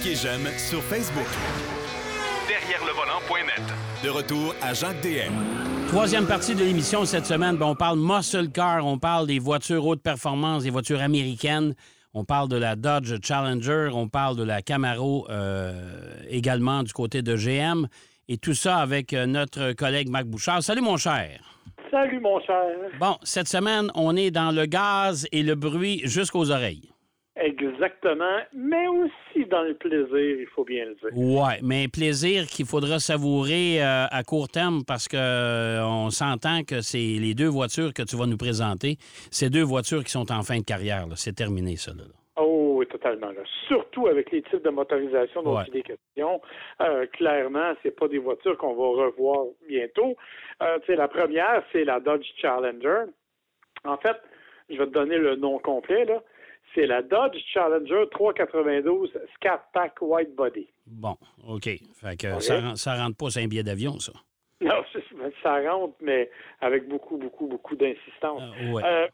Cliquez j'aime sur Facebook. Derrière le volant.net. De retour à Jacques DM. Troisième partie de l'émission cette semaine, ben, on parle muscle car, on parle des voitures haute performance, des voitures américaines. On parle de la Dodge Challenger, on parle de la Camaro euh, également du côté de GM. Et tout ça avec euh, notre collègue Marc Bouchard. Salut mon cher. Salut mon cher. Bon, cette semaine, on est dans le gaz et le bruit jusqu'aux oreilles. Exactement, mais aussi dans le plaisir, il faut bien le dire. Ouais, mais plaisir qu'il faudra savourer euh, à court terme parce que euh, on s'entend que c'est les deux voitures que tu vas nous présenter, ces deux voitures qui sont en fin de carrière. C'est terminé, ça. Là. Oh, oui, totalement. là. Surtout avec les types de motorisation dont Ouais. il est question. Euh, clairement, c'est pas des voitures qu'on va revoir bientôt. Euh, la première, c'est la Dodge Challenger. En fait, je vais te donner le nom complet, là. C'est la Dodge Challenger 392 Scat Pack White Body. Bon, OK. Fait que ça, ça rentre pas sur un billet d'avion, ça. Non, ça rentre, mais avec beaucoup, beaucoup, beaucoup d'insistance. Ah, ouais. Euh,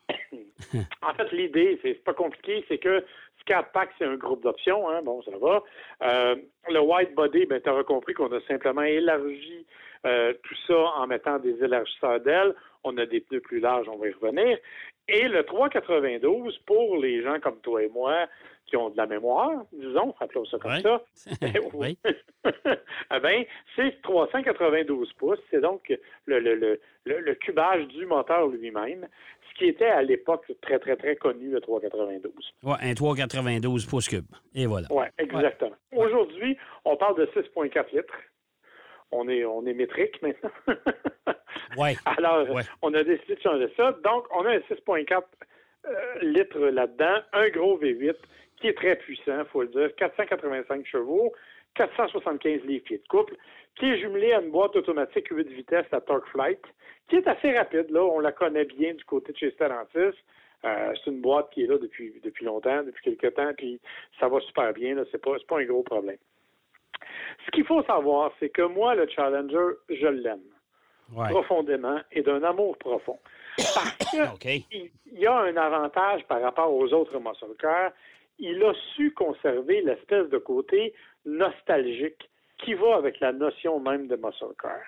en fait, l'idée, c'est c'est pas compliqué, c'est que Scat Pack, c'est un groupe d'options, hein, bon, ça va. Euh, le white body, ben, tu auras compris qu'on a simplement élargi euh, tout ça en mettant des élargisseurs d'ailes. On a des pneus plus larges, on va y revenir. Et le 392, pour les gens comme toi et moi, qui ont de la mémoire, disons, appelons ça comme Ouais. ça. Oui. eh ben, c'est 392 pouces. C'est donc le, le, le, le, le cubage du moteur lui-même, ce qui était à l'époque très, très, très connu, le 392. Ouais, un 392 pouces cubes. Et voilà. Oui, exactement. Aujourd'hui, on parle de 6,4 litres. On est, on est métrique maintenant. Ouais. Alors, Ouais. on a décidé de changer ça. Donc, on a un 6,4 euh, litres là-dedans, un gros V8 qui est très puissant, faut le dire, 485 chevaux, 475 livres-pieds de couple, qui est jumelé à une boîte automatique 8 vitesses à Torque Flight, qui est assez rapide. Là, on la connaît bien du côté de chez Stellantis. Euh, c'est une boîte qui est là depuis, depuis longtemps, depuis quelques temps, puis ça va super bien. Là, c'est pas, c'est pas un gros problème. Ce qu'il faut savoir, c'est que moi, le Challenger, je l'aime Ouais. profondément et d'un amour profond. Parce que OK. il il y a un avantage par rapport aux autres muscle cars. Il a su conserver l'espèce de côté nostalgique qui va avec la notion même de muscle car.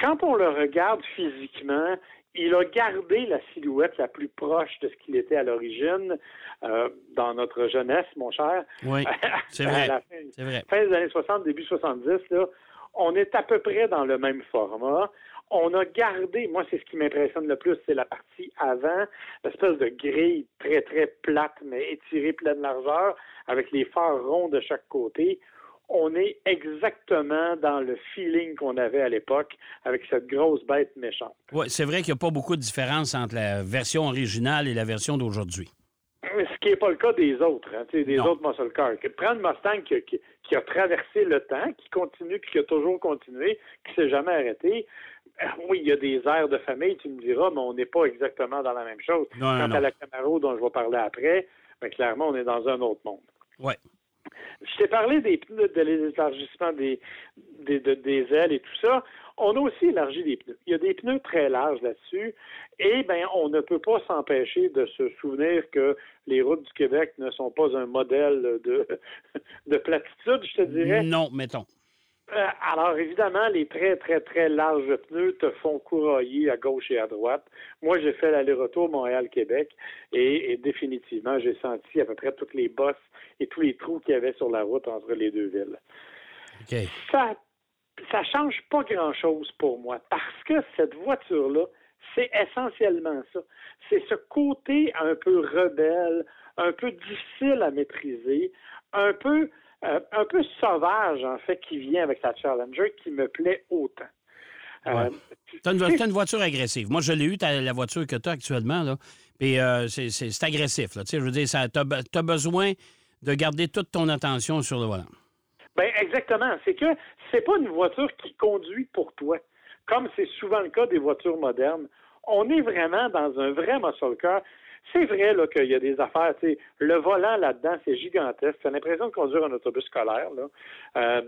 Quand on le regarde physiquement, il a gardé la silhouette la plus proche de ce qu'il était à l'origine euh, dans notre jeunesse, mon cher. Oui, c'est À vrai. la fin, vrai. fin des années 60, début 70, là, on est à peu près dans le même format. On a gardé, moi, c'est ce qui m'impressionne le plus, c'est la partie avant, l'espèce de grille très, très plate, mais étirée pleine largeur, avec les phares ronds de chaque côté. On est exactement dans le feeling qu'on avait à l'époque avec cette grosse bête méchante. Ouais, c'est vrai qu'il n'y a pas beaucoup de différence entre la version originale et la version d'aujourd'hui. Ce qui n'est pas le cas des autres, hein, des Non. autres muscle cars. Que- Prendre Mustang qui, qui- qui a traversé le temps, qui continue, puis qui a toujours continué, qui s'est jamais arrêté. Euh, Oui, il y a des airs de famille, tu me diras, mais on n'est pas exactement dans la même chose. Non, Quant non. à la Camaro dont je vais parler après, ben, clairement, on est dans un autre monde. Ouais. Je t'ai parlé des pneus, de l'élargissement des, des, de- des ailes et tout ça. On a aussi élargi les pneus. Il y a des pneus très larges là-dessus. Et ben, on ne peut pas s'empêcher de se souvenir que les routes du Québec ne sont pas un modèle de, de platitude, je te dirais. Non, mettons. Euh, alors, évidemment, les très, très, très larges pneus te font courailler à gauche et à droite. Moi, j'ai fait l'aller-retour Montréal-Québec et, et définitivement, j'ai senti à peu près toutes les bosses et tous les trous qu'il y avait sur la route entre les deux villes. Ça ça change pas grand-chose pour moi parce que cette voiture-là, c'est essentiellement ça. C'est ce côté un peu rebelle, un peu difficile à maîtriser, un peu euh, un peu sauvage en fait qui vient avec la Challenger qui me plaît autant. Euh, T'as une, t'as une voiture agressive. Moi, je l'ai eu, t'as la voiture que tu as actuellement. Là. Puis euh, c'est, agressif. Là. Tu sais, Je veux dire, tu as, besoin de garder toute ton attention sur le volant. Ben exactement. C'est que c'est pas une voiture qui conduit pour toi, comme c'est souvent le cas des voitures modernes. On est vraiment dans un vrai muscle car. C'est vrai qu'il y a des affaires. Le volant là-dedans, c'est gigantesque. C'est l'impression de conduire un autobus scolaire. Là. Euh,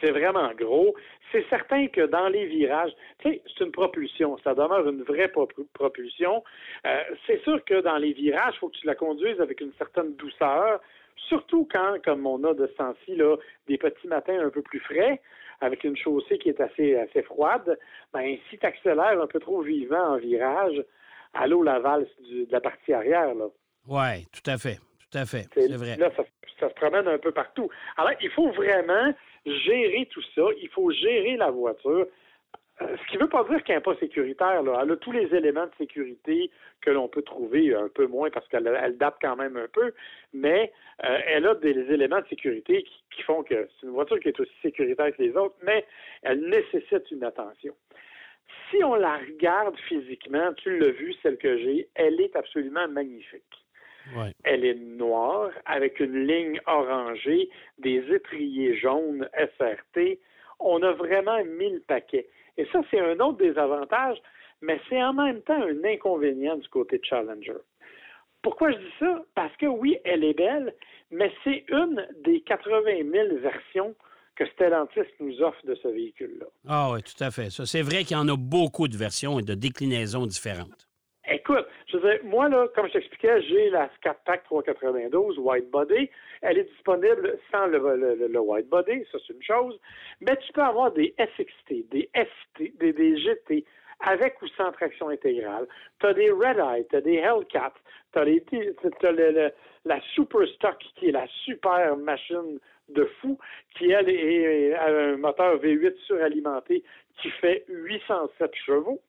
c'est vraiment gros. C'est certain que dans les virages, c'est une propulsion. Ça demeure une vraie propul- propulsion. Euh, c'est sûr que dans les virages, il faut que tu la conduises avec une certaine douceur Surtout quand, comme on a de ce temps-ci, des petits matins un peu plus frais, avec une chaussée qui est assez, assez froide, ben, si tu accélères un peu trop vivant en virage, à l'eau la valse de la partie arrière. Oui, tout à fait. Tout à fait. C'est vrai. Là, ça, ça, se promène un peu partout. Alors, il faut vraiment gérer tout ça. Il faut gérer la voiture. Euh, ce qui ne veut pas dire qu'elle n'est pas sécuritaire. Là. Elle a tous les éléments de sécurité que l'on peut trouver un peu moins parce qu'elle date quand même un peu, mais euh, elle a des éléments de sécurité qui, font que c'est une voiture qui est aussi sécuritaire que les autres, mais elle nécessite une attention. Si on la regarde physiquement, tu l'as vu, celle que j'ai, elle est absolument magnifique. Elle est noire avec une ligne orangée, des étriers jaunes SRT. On a vraiment mille paquets. Et ça, c'est un autre des avantages, mais c'est en même temps un inconvénient du côté de Challenger. Pourquoi je dis ça? Parce que oui, elle est belle, mais c'est une des 80 000 versions que Stellantis nous offre de ce véhicule-là. Ah oui, tout à fait. Ça, c'est vrai qu'il y en a beaucoup de versions et de déclinaisons différentes. Écoute, je veux dire, moi, là, comme je t'expliquais, j'ai la Scat Pack 392 White Body. Elle est disponible sans le, le, White Body, ça c'est une chose. Mais tu peux avoir des SXT, des ST, des, des GT, avec ou sans traction intégrale. Tu as des Red Eye, tu as des Hellcat, tu as, la Super Stock qui est la super machine de fou, qui elle est, a un moteur V8 suralimenté qui fait 807 chevaux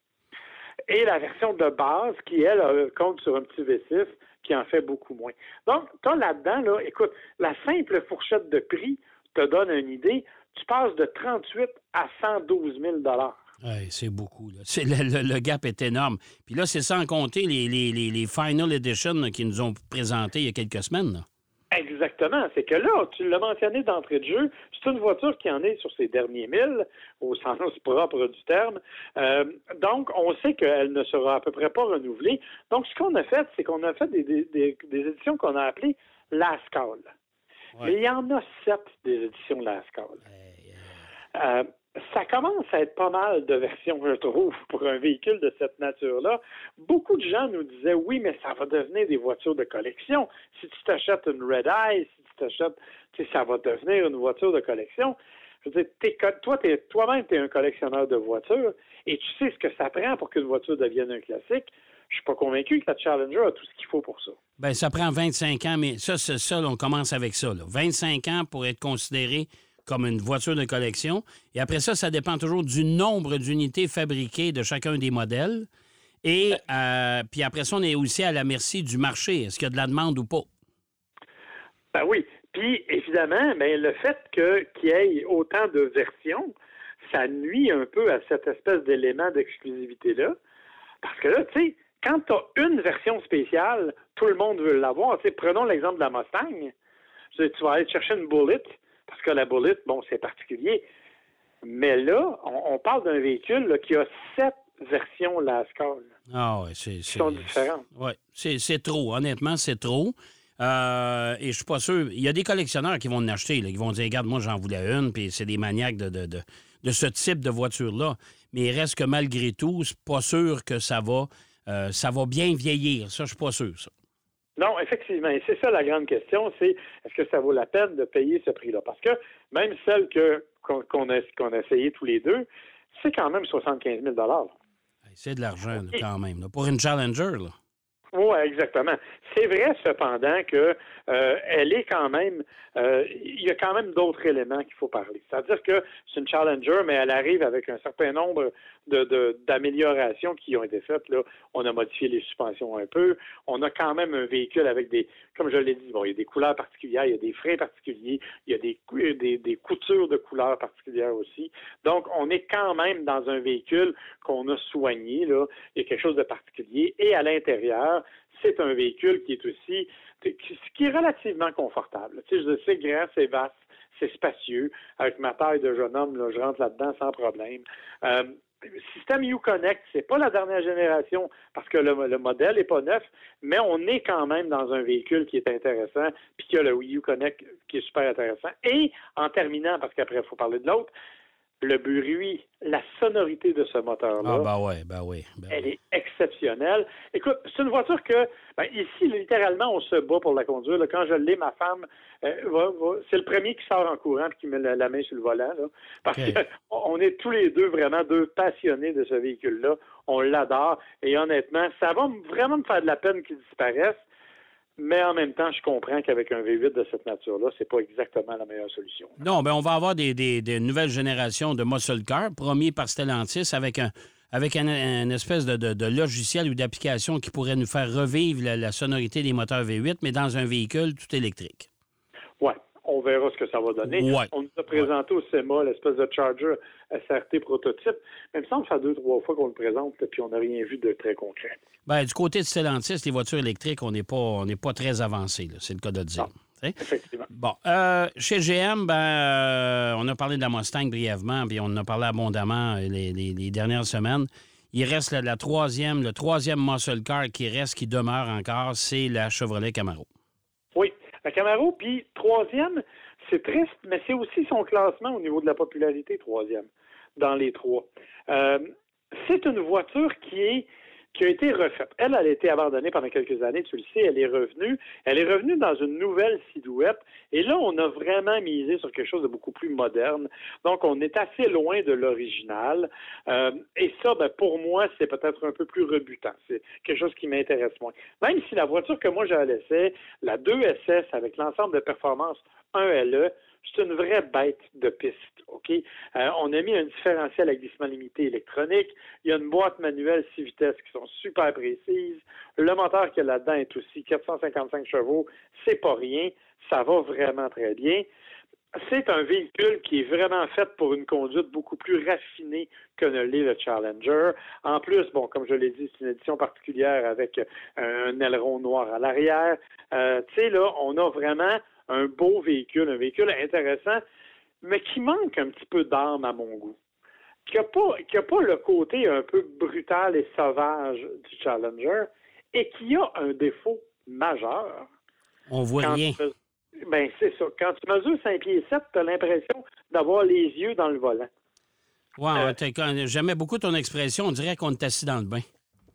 et la version de base qui, elle, compte sur un petit V6 qui en fait beaucoup moins. Donc, tu là-dedans, là, écoute, la simple fourchette de prix te donne une idée. Tu passes de 38 à 112 000 oui, c'est beaucoup. Le, gap est énorme. Puis là, c'est sans compter les, les, les, Final Edition qui nous ont présentés il y a quelques semaines. Exactement. C'est que là, tu l'as mentionné d'entrée de jeu, c'est une voiture qui en est sur ses derniers milles, au sens propre du terme. Euh, donc, on sait qu'elle ne sera à peu près pas renouvelée. Donc, ce qu'on a fait, c'est qu'on a fait des, des, éditions qu'on a appelées Lascal. Mais il y en a sept des éditions Lascal. Euh, ça commence à être pas mal de versions, je trouve, pour un véhicule de cette nature-là. Beaucoup de gens nous disaient oui, mais ça va devenir des voitures de collection. Si tu t'achètes une Red Eye, si tu t'achètes, tu sais, ça va devenir une voiture de collection. Je veux dire, toi, toi-même, tu es un collectionneur de voitures et tu sais ce que ça prend pour qu'une voiture devienne un classique. Je suis pas convaincu que la Challenger a tout ce qu'il faut pour ça. Bien, ça prend 25 ans, mais ça, c'est ça, on commence avec ça. 25 ans pour être considéré comme une voiture de collection. Et après ça, ça dépend toujours du nombre d'unités fabriquées de chacun des modèles. Et euh, puis après ça, on est aussi à la merci du marché. Est-ce qu'il y a de la demande ou pas? Ben oui. Puis évidemment, mais le fait qu'il y ait autant de versions, ça nuit un peu à cette espèce d'élément d'exclusivité-là. Parce que là, tu sais, quand tu as une version spéciale, tout le monde veut l'avoir. prenons l'exemple de la Mustang. Tu vas aller chercher une Bullet, parce que la Bullet, bon, c'est particulier. Mais là, on, parle d'un véhicule qui a sept versions Lascar. Ah oui, c'est. Qui sont différentes. Oui, c'est trop. Honnêtement, c'est trop. Euh, et je suis pas sûr. Il y a des collectionneurs qui vont en acheter, qui vont dire Regarde, moi, j'en voulais une, puis c'est des maniaques de, de, de, ce type de voiture-là. Mais il reste que malgré tout, c'est pas sûr que ça va, euh, ça va bien vieillir. Ça, je suis pas sûr, ça. Non, effectivement. Et c'est ça la grande question, c'est est-ce que ça vaut la peine de payer ce prix-là? Parce que même celle que qu'on a, qu'on a essayé tous les deux, c'est quand même 75 000 C'est de l'argent, quand même. Pour une Challenger, là. Oui, exactement. C'est vrai cependant que euh, elle est quand même, euh, il y a quand même d'autres éléments qu'il faut parler. C'est-à-dire que c'est une Challenger, mais elle arrive avec un certain nombre de, d'améliorations qui ont été faites. Là, on a modifié les suspensions un peu. On a quand même un véhicule avec des, comme je l'ai dit, bon, il y a des couleurs particulières, il y a des freins particuliers, il y a des, des, des coutures de couleurs particulières aussi. Donc, on est quand même dans un véhicule qu'on a soigné. Là, il y a quelque chose de particulier. Et à l'intérieur, c'est un véhicule qui est aussi qui est relativement confortable. Tu je sais, grand, c'est vaste, c'est spacieux. Avec ma taille de jeune homme, je rentre là-dedans sans problème. Euh, le système Uconnect, c'est pas la dernière génération parce que le, modèle n'est pas neuf, mais on est quand même dans un véhicule qui est intéressant, puis a le Uconnect qui est super intéressant. Et en terminant, parce qu'après il faut parler de l'autre, le bruit, la sonorité de ce moteur-là. Ah, ben ouais, ben oui. Ben Elle est exceptionnelle. Écoute, c'est une voiture que, ben, ici, littéralement, on se bat pour la conduire. là. Quand je l'ai, ma femme, euh, c'est le premier qui sort en courant et qui met la, la main sur le volant. là. parce qu'on est tous les deux vraiment deux passionnés de ce véhicule-là. On l'adore. Et honnêtement, ça va vraiment me faire de la peine qu'il disparaisse. Mais en même temps, je comprends qu'avec un V8 de cette nature-là, c'est pas exactement la meilleure solution. Non, ben on va avoir des, nouvelles générations de muscle car, promis par Stellantis, avec un espèce de, logiciel ou d'application qui pourrait nous faire revivre la sonorité des moteurs V8, mais dans un véhicule tout électrique. On verra ce que ça va donner. Ouais. On nous a présenté au SEMA l'espèce de Charger SRT prototype, mais il me semble que ça fait deux, trois fois qu'on le présente, puis on n'a rien vu de très concret. Ben, du côté de Stellantis, les voitures électriques, on n'est pas, on n'est pas très avancé, c'est le cas de le dire. Non. Effectivement. Bon, euh, chez GM, ben, euh, on a parlé de la Mustang brièvement, puis on en a parlé abondamment euh, les, les- les dernières semaines. Il reste la, la troisième, le troisième muscle car qui reste, qui demeure encore, c'est la Chevrolet Camaro. La Camaro, puis troisième, c'est triste, mais c'est aussi son classement au niveau de la popularité, troisième, dans les trois. Euh, c'est une voiture qui est qui a été refaite. Elle, elle a été abandonnée pendant quelques années, tu le sais, elle est revenue. Elle est revenue dans une nouvelle silhouette. Et là, on a vraiment misé sur quelque chose de beaucoup plus moderne. Donc, on est assez loin de l'original. Euh, et ça, ben, pour moi, c'est peut-être un peu plus rebutant. C'est quelque chose qui m'intéresse moins. Même si la voiture que moi j'ai l'essai, la 2SS avec l'ensemble de performances 1LE, c'est une vraie bête de piste. OK? Euh, on a mis un différentiel à glissement limité électronique. Il y a une boîte manuelle 6 vitesses qui sont super précises. Le moteur qu'il y a là-dedans est aussi 455 chevaux. C'est pas rien. Ça va vraiment très bien. C'est un véhicule qui est vraiment fait pour une conduite beaucoup plus raffinée que ne l'est le Challenger. En plus, bon, comme je l'ai dit, c'est une édition particulière avec un aileron noir à l'arrière. Euh, tu sais, là, on a vraiment un beau véhicule, un véhicule intéressant, mais qui manque un petit peu d'âme à mon goût. Qui n'a pas, qui a pas le côté un peu brutal et sauvage du Challenger et qui a un défaut majeur. On voit Quand rien. tu Ben, c'est ça. Quand tu mesures 5 pieds 7, tu as l'impression d'avoir les yeux dans le volant. Ouais, Euh, J'aimais beaucoup ton expression. On dirait qu'on est assis dans le bain.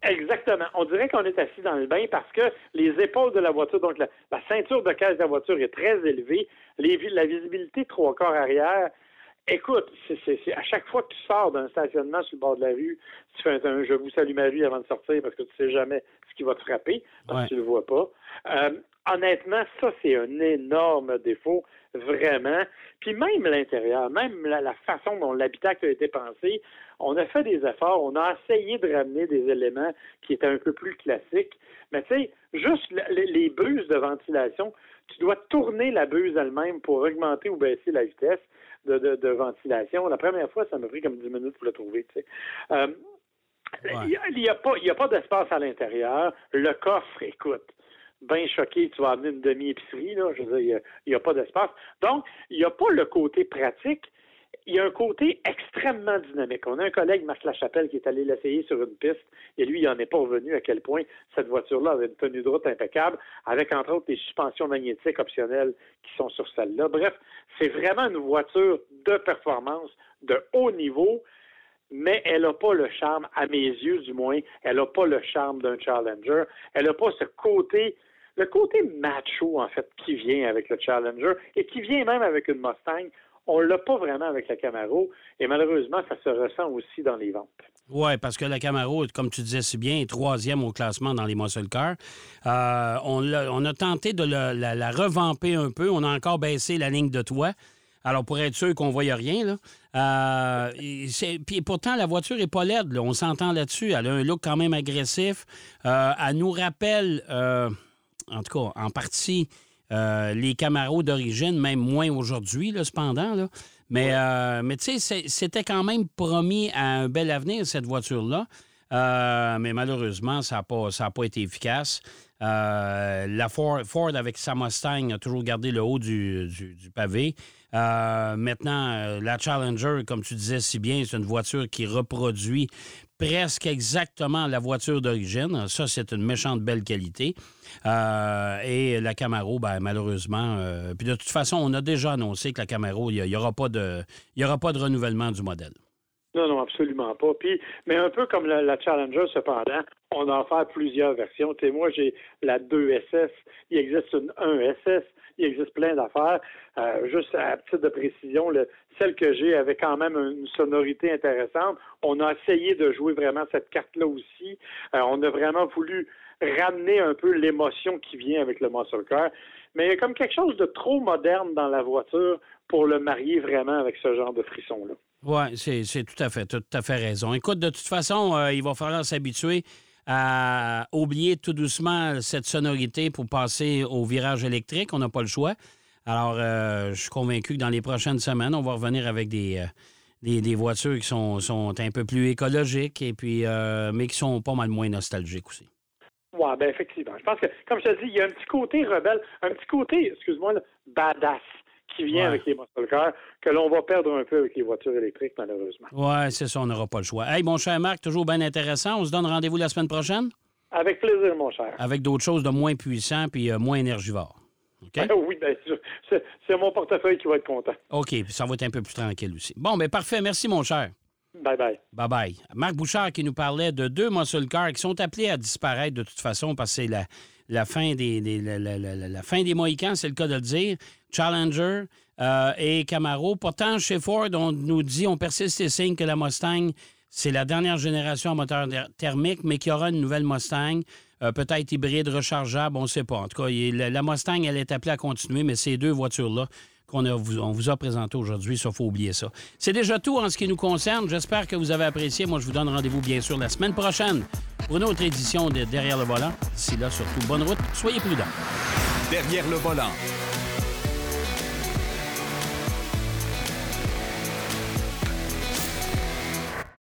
Exactement. On dirait qu'on est assis dans le bain parce que les épaules de la voiture, donc la, la ceinture de caisse de la voiture est très élevée. Les la visibilité trois quarts arrière. Écoute, c'est, à chaque fois que tu sors d'un stationnement sur le bord de la rue, tu fais un, un je vous salue Marie avant de sortir parce que tu sais jamais ce qui va te frapper parce Ouais. que tu le vois pas. Euh, honnêtement, ça, c'est un énorme défaut, vraiment. Puis même l'intérieur, même la, la façon dont l'habitacle a été pensé, on a fait des efforts, on a essayé de ramener des éléments qui étaient un peu plus classiques. Mais tu sais, juste le- le- les buses de ventilation, tu dois tourner la buse elle-même pour augmenter ou baisser la vitesse de, de- de ventilation. La première fois, ça m'a pris comme 10 minutes pour le trouver. tu sais. Euh, il n'y a, pas, a pas d'espace à l'intérieur. Le coffre, écoute, bien choqué, tu vas amener une demi-épicerie, là. Je veux dire, il y a- n'y a, pas d'espace. Donc, il n'y a pas le côté pratique. Il y a un côté extrêmement dynamique. On a un collègue, Marc Lachapelle, qui est allé l'essayer sur une piste, et lui, il n'en est pas revenu à quel point cette voiture-là avait une tenue de route impeccable, avec entre autres des suspensions magnétiques optionnelles qui sont sur celle-là. Bref, c'est vraiment une voiture de performance de haut niveau, mais elle n'a pas le charme, à mes yeux du moins, elle n'a pas le charme d'un Challenger. Elle n'a pas ce côté, le côté macho, en fait, qui vient avec le Challenger et qui vient même avec une Mustang. On l'a pas vraiment avec la Camaro et malheureusement, ça se ressent aussi dans les ventes. Oui, parce que la Camaro, comme tu disais si bien, est troisième au classement dans les muscle cars. Euh, on, a tenté de la, la- revamper un peu. On a encore baissé la ligne de toit. Alors, pour être sûr qu'on ne voyait rien, là. Euh, puis pourtant, la voiture n'est pas laide. On s'entend là-dessus. Elle a un look quand même agressif. Euh, elle nous rappelle, en tout cas, en partie, euh, les Camaros d'origine, même moins aujourd'hui, cependant. Là. Mais, euh, mais tu sais, c'était quand même promis à un bel avenir, cette voiture-là. Euh, mais malheureusement, ça n'a pas, pas été efficace. Euh, la Ford, Ford, avec sa Mustang, a toujours gardé le haut du, pavé. Euh, maintenant, la Challenger, comme tu disais si bien, c'est une voiture qui reproduit presque exactement la voiture d'origine. Ça, c'est une méchante belle qualité. Et la Camaro, ben, malheureusement, puis de toute façon, on a déjà annoncé que la Camaro, il n'y aura, aura pas de renouvellement du modèle. Non, non, absolument pas. Puis, mais un peu comme la, la Challenger, cependant, on en fait plusieurs versions. Tu sais, moi, j'ai la 2SS, il existe une 1SS, il existe plein d'affaires. Euh, juste à titre de précision, le- celle que j'ai avait quand même une sonorité intéressante. On a essayé de jouer vraiment cette carte-là aussi. Euh, on a vraiment voulu ramener un peu l'émotion qui vient avec le muscle car. Mais il y a comme quelque chose de trop moderne dans la voiture pour le marier vraiment avec ce genre de frisson-là. Oui, c'est tout à fait, tout à fait raison. Écoute, de toute façon, euh, il va falloir s'habituer à oublier tout doucement cette sonorité pour passer au virage électrique. On n'a pas le choix. Alors, euh, je suis convaincu que dans les prochaines semaines, on va revenir avec des, euh, des, des voitures qui sont, sont un peu plus écologiques et puis, mais qui sont pas mal moins nostalgiques aussi. Oui, ben effectivement. Je pense que, comme je te dis, il y a un petit côté rebelle, un petit côté, excuse-moi, badass qui vient Ouais. avec les muscle cars, que l'on va perdre un peu avec les voitures électriques, malheureusement. Oui, c'est ça, on n'aura pas le choix. Hey, mon cher Marc, toujours bien intéressant. On se donne rendez-vous la semaine prochaine? Avec plaisir, mon cher. avec d'autres choses de moins puissants puis euh, moins énergivores. OK? oui, bien sûr. C'est, c'est mon portefeuille qui va être content. OK, puis ça va être un peu plus tranquille aussi. Bon, bien parfait. Merci, mon cher. Bye bye. Bye-bye. Marc Bouchard qui nous parlait de deux muscle cars qui sont appelés à disparaître de toute façon parce que c'est la, fin des, Mohicans, c'est le cas de le dire. Challenger euh, et Camaro. Pourtant, chez Ford, on nous dit, on persiste et signe que la Mustang, c'est la dernière génération à moteur thermique, mais qu'il y aura une nouvelle Mustang, euh, peut-être hybride, rechargeable, on ne sait pas. En tout cas, la Mustang, elle est appelée à continuer, mais ces deux voitures-là qu'on vous- a présentées aujourd'hui, ça, faut oublier ça. C'est déjà tout en ce qui nous concerne. J'espère que vous avez apprécié. Moi, je vous donne rendez-vous, bien sûr, la semaine prochaine pour une autre édition de Derrière le volant. D'ici là, surtout, bonne route. Soyez prudents. Derrière le volant.